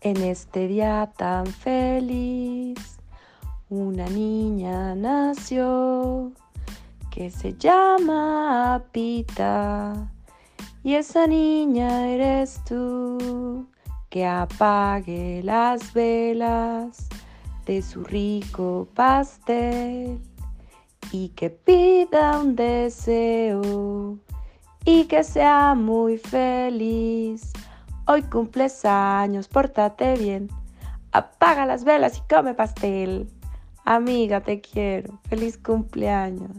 En este día tan feliz, una niña nació que se llama Pita. Y esa niña eres tú, que apague las velas de su rico pastel y que pida un deseo y que sea muy feliz. Hoy cumples años, pórtate bien. Apaga las velas y come pastel. Amiga, te quiero. Feliz cumpleaños.